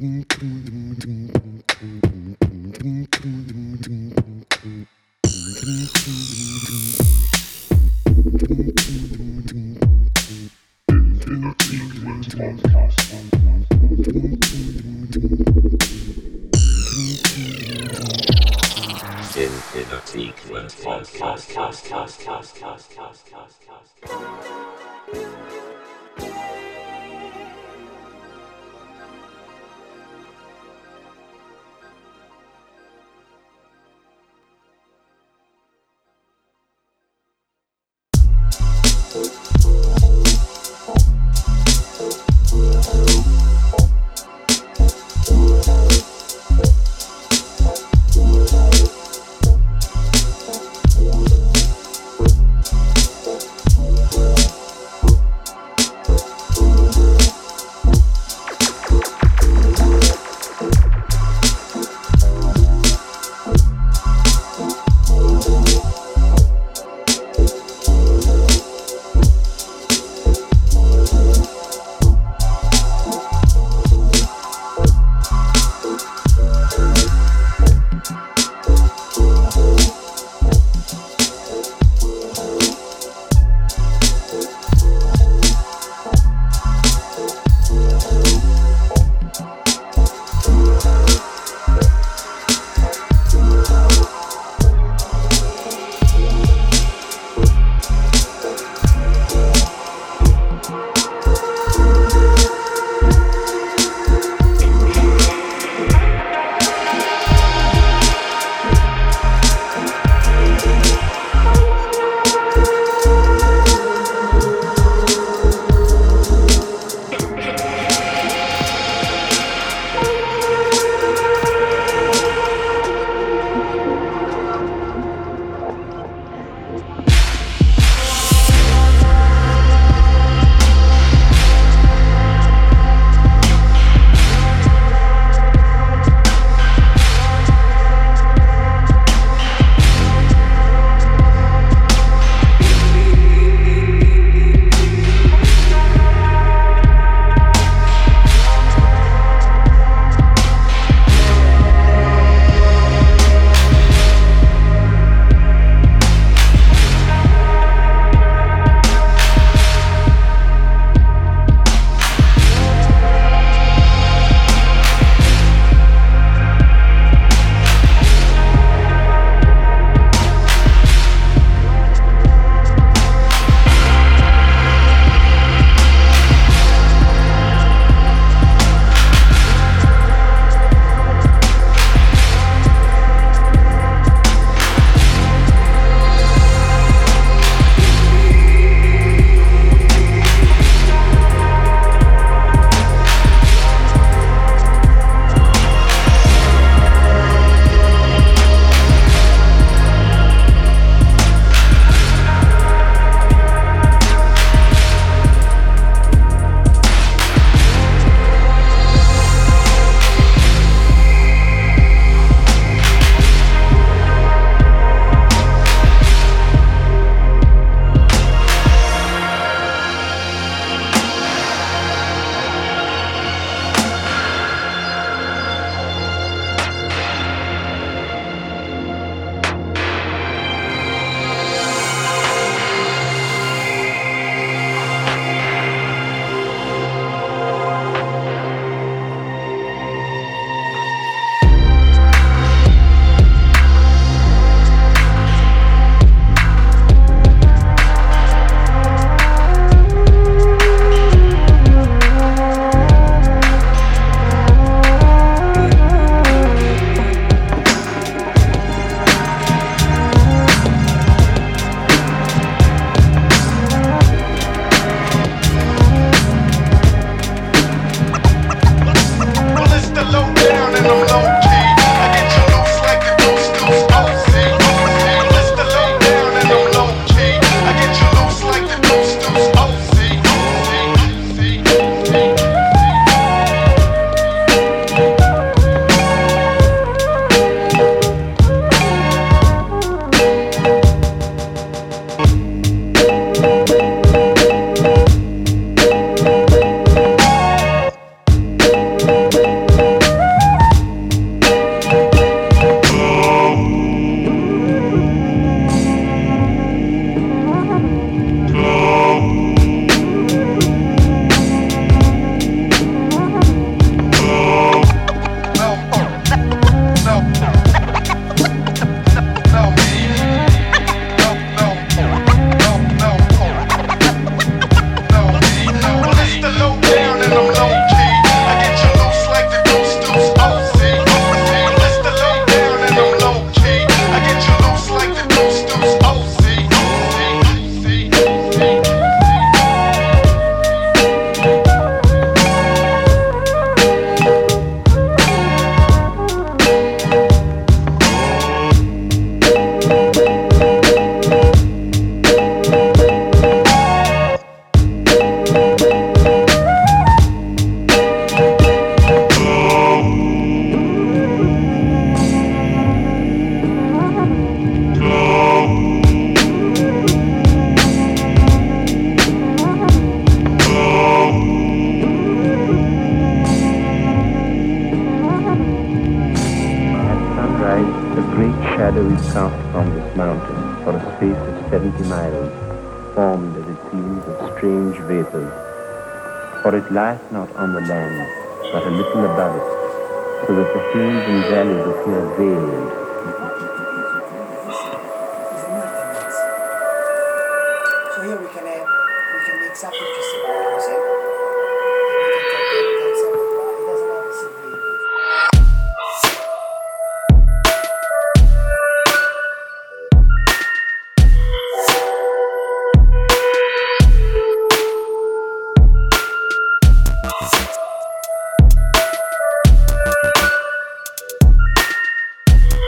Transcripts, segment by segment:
in in a sequence podcast podcast podcast podcast podcast podcast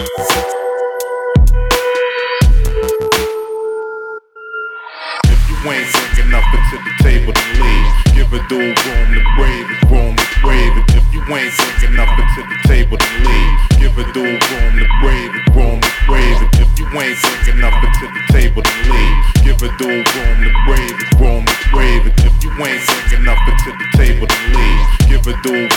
you ain't singing up to the table to. Give a dude room to breathe, room to breathe. If you ain't big enough to the table to leave, give a dude room to breathe, room to breathe. If you ain't the table to give a dude room to breathe, room to breathe. If you ain't the table to leave, give a dude.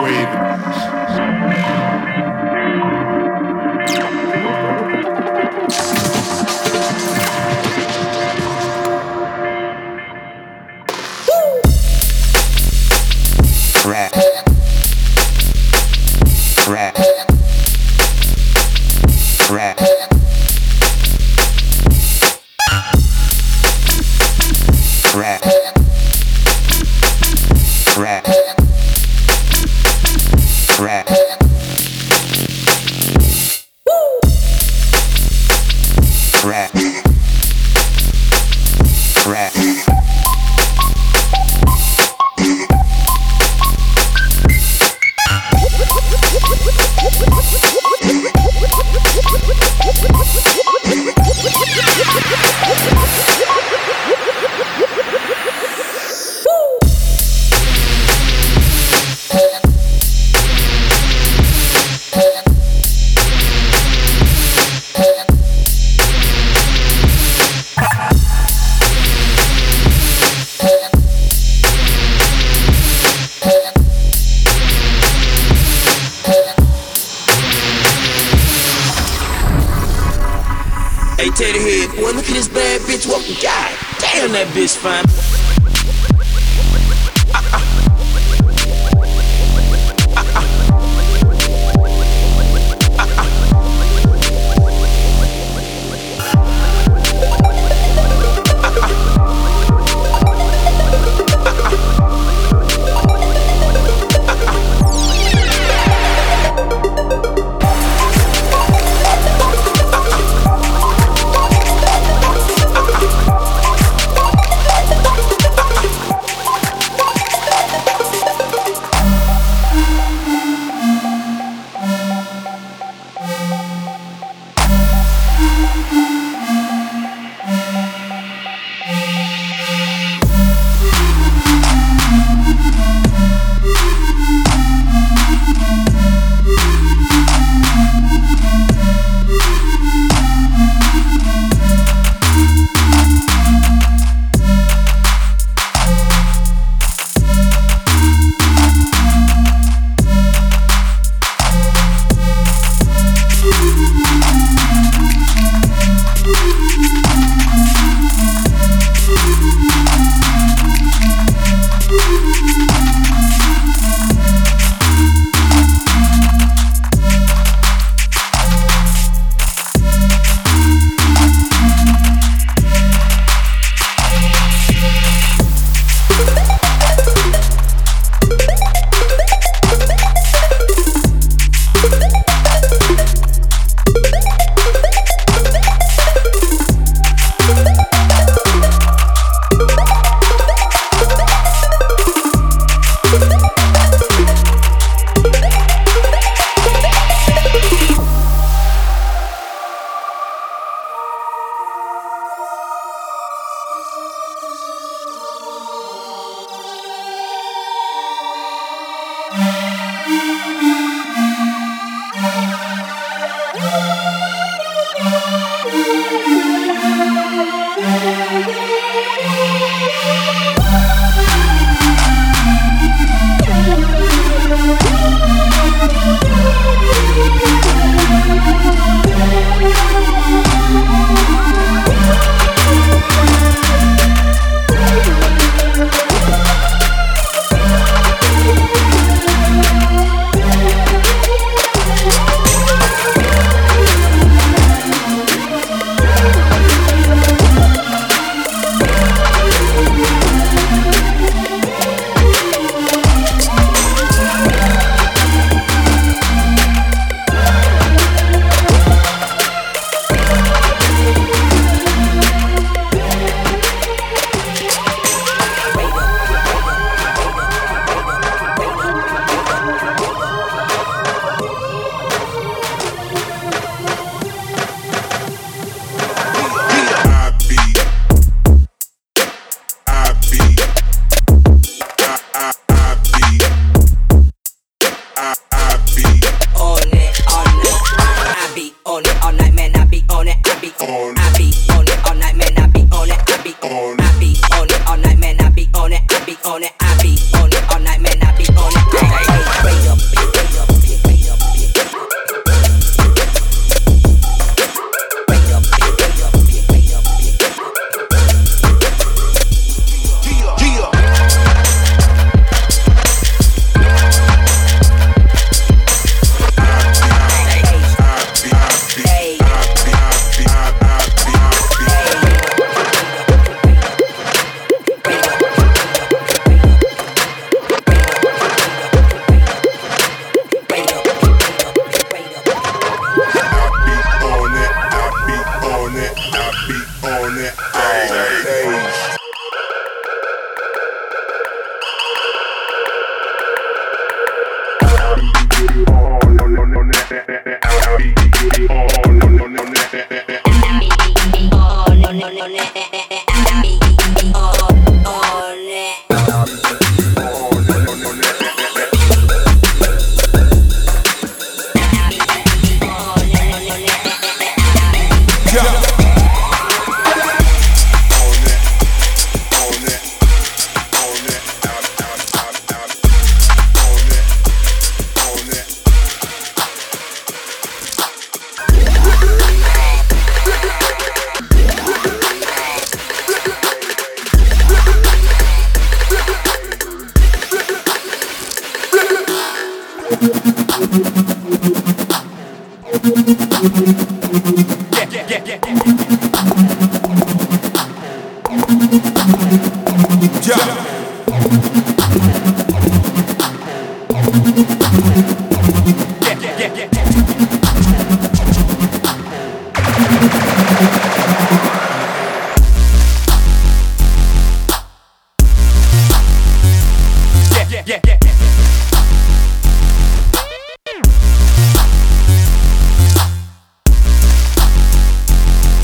wave.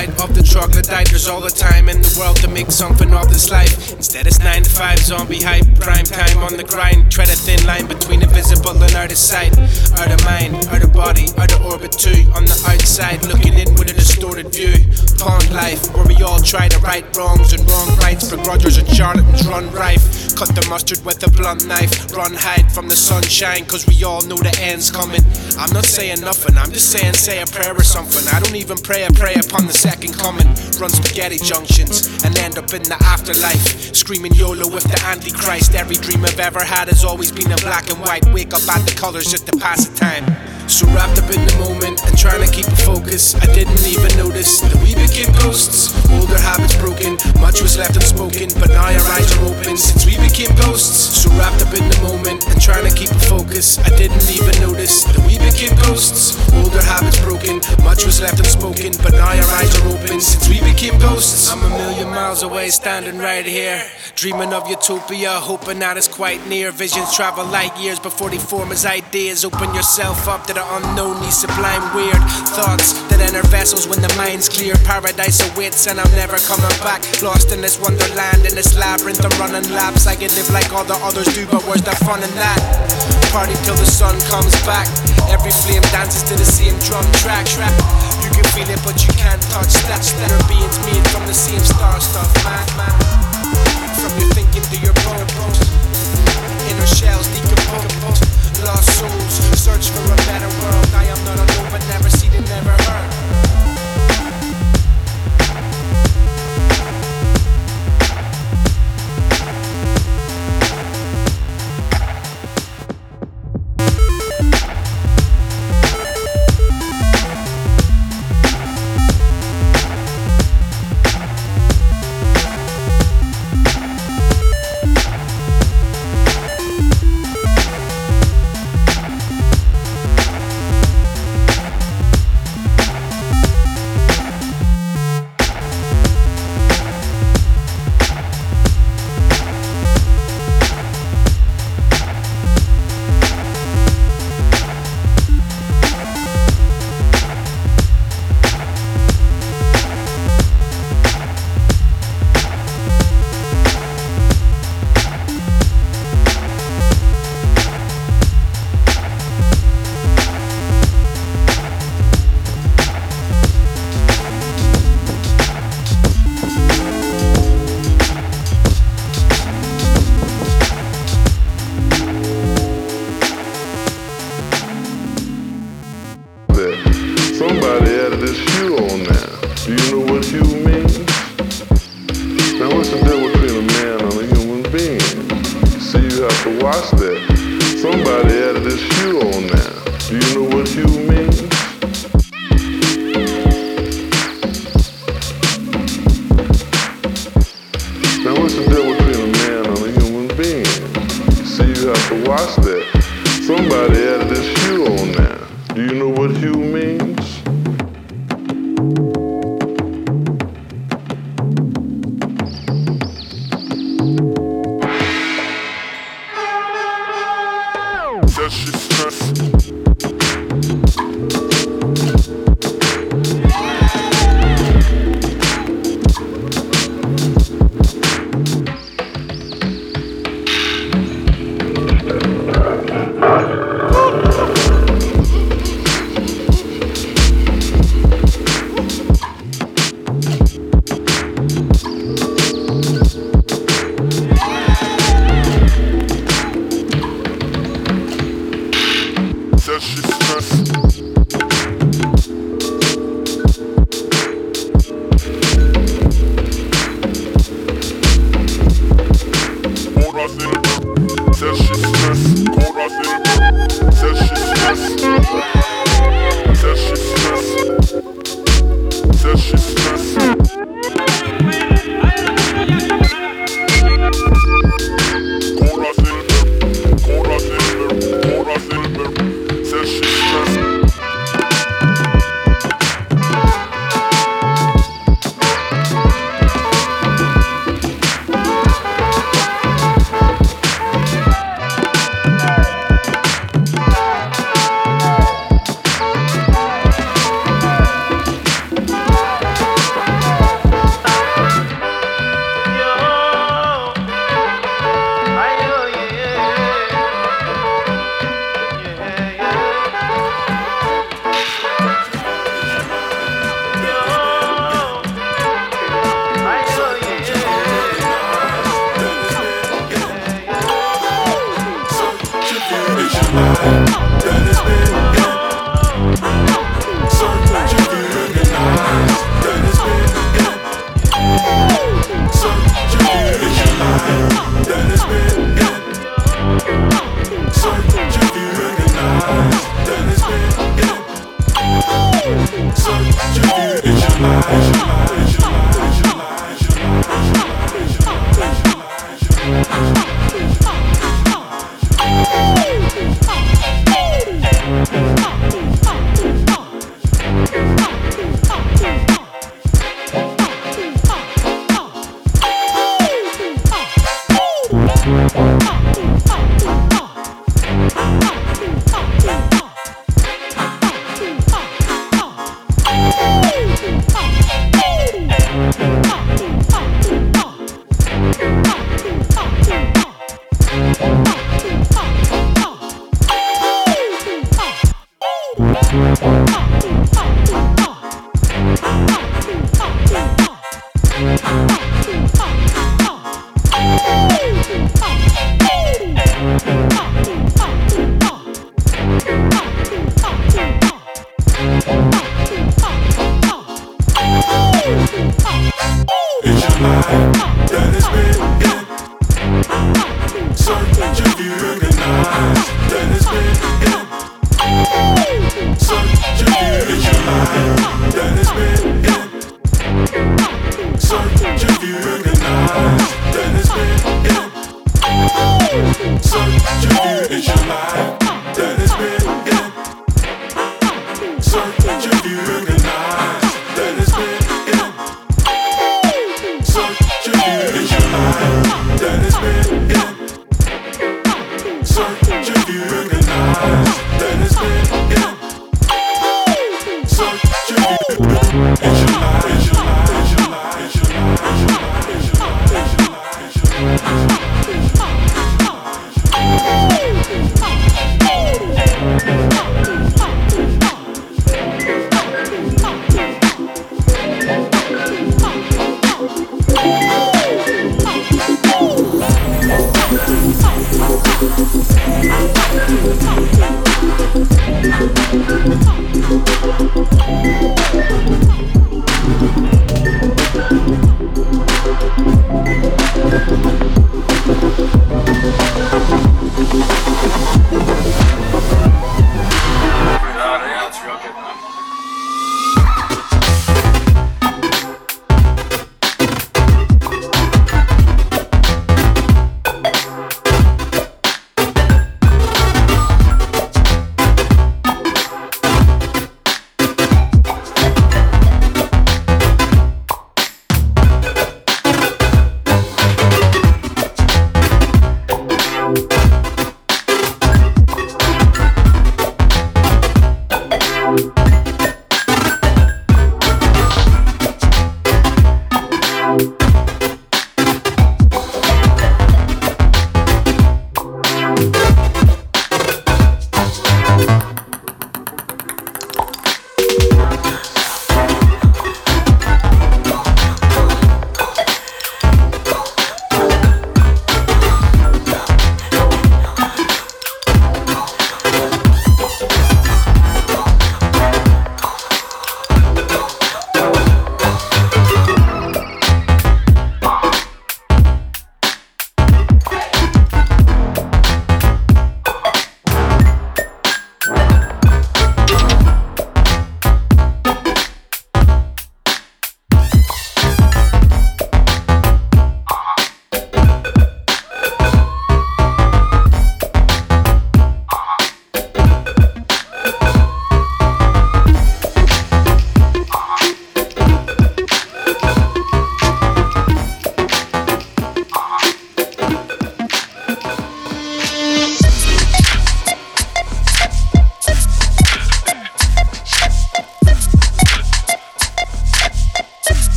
Light of the troglodyte. There's all the time in the world to make something of this life. Instead, it's 9 to 5 zombie hype. Prime time on the grind. Tread a thin line between invisible and out of sight. Out of mind, out of body, out of orbit too. On the outside, looking in with a distorted view. Pond life, where we all try to right wrongs and wrong rights. Begrudgers and charlatans run rife. Cut the mustard with a blunt knife. Run hide from the sunshine, cause we all know the end's coming. I'm not saying nothing, I'm just saying say a prayer or something. I don't even pray a prayer upon the second coming. Run spaghetti junctions and end up in the afterlife. Screaming YOLO with the Antichrist. Every dream I've ever had has always been in black and white. Wake up at the colors just to pass the time. So wrapped up in the moment and trying to keep a focus, I didn't even notice that we became ghosts. Older habits broken, much was left unspoken, but now our eyes are open since we became ghosts. So wrapped up in the moment and trying to keep a focus, I didn't even notice that we became ghosts. Older habits broken, much was left unspoken, but now our eyes are open since we became ghosts. I'm a million miles away, standing right here, dreaming of utopia, hoping that it's quite near. Visions travel light years before they form as ideas. Open yourself up to the unknown, these sublime weird thoughts that enter vessels when the mind's clear. Paradise awaits, and I'm never coming back. Lost in this wonderland, in this labyrinth, I'm running laps. I can live like all the others do, but where's the fun in that? Party till the sun comes back. Every flame dances to the same drum track. track. You can feel it, but you can't touch that. Stellar beings made from the same star stuff, man, man. From your thinking to your bones, inner shells decompose. Lost souls, search for a better world. I am not alone, but never seen and never heard.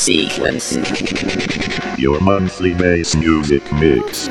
Sequence. Your monthly bass music mix.